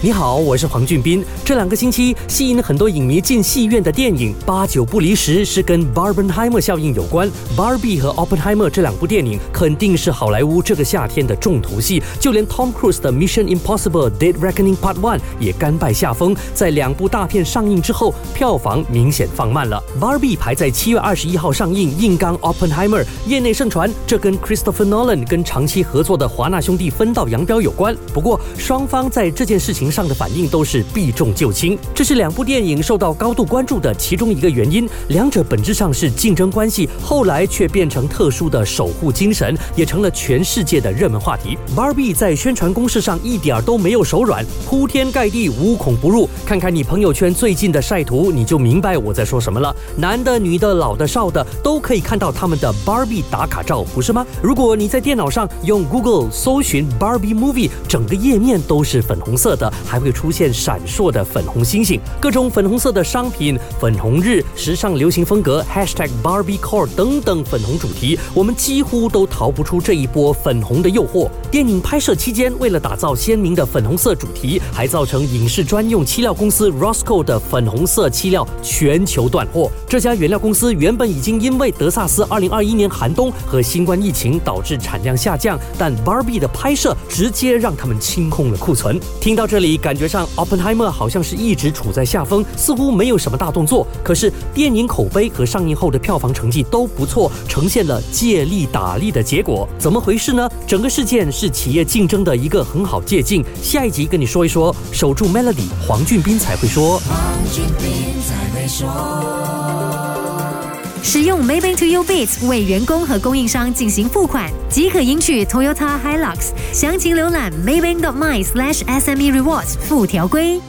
你好，我是黄俊斌。这两个星期吸引了很多影迷进戏院的电影，八九不离十是跟 Barbenheimer 效应有关。Barbie 和 Oppenheimer 这两部电影肯定是好莱坞这个夏天的重头戏，就连 Tom Cruise 的 Mission Impossible: Dead Reckoning Part One 也甘拜下风。在两部大片上映之后，票房明显放慢了。Barbie 排在七月二十一号上映，硬刚 Oppenheimer。业内盛传这跟 Christopher Nolan 跟长期合作的华纳兄弟分道扬镳有关。不过双方在这件事情。上的反应都是避重就轻，这是两部电影受到高度关注的其中一个原因。两者本质上是竞争关系，后来却变成特殊的守护精神，也成了全世界的热门话题。Barbie 在宣传攻势上一点都没有手软，铺天盖地，无孔不入。看看你朋友圈最近的晒图，你就明白我在说什么了。男的、女的、老的、少的，都可以看到他们的 Barbie 打卡照，不是吗？如果你在电脑上用 Google 搜寻 Barbie Movie，整个页面都是粉红色的。还会出现闪烁的粉红星星，各种粉红色的商品，粉红日、时尚流行风格，#hashtag、#BarbieCore 等等粉红主题，我们几乎都逃不出这一波粉红的诱惑。电影拍摄期间，为了打造鲜明的粉红色主题，还造成影视专用漆料公司 Roscoe 的粉红色漆料全球断货。这家原料公司原本已经因为德萨斯2021年寒冬和新冠疫情导致产量下降，但 Barbie 的拍摄直接让他们清空了库存。听到这里。感觉上，Oppenheimer 好像是一直处在下风，似乎没有什么大动作。可是电影口碑和上映后的票房成绩都不错，呈现了借力打力的结果。怎么回事呢？整个事件是企业竞争的一个很好借鉴。下一集跟你说一说，守住 Melody，黄俊斌才会说。使用 Maybank to You Bits 为员工和供应商进行付款，即可赢取 Toyota Hilux。详情浏览 maybank.my/sme rewards 附条规。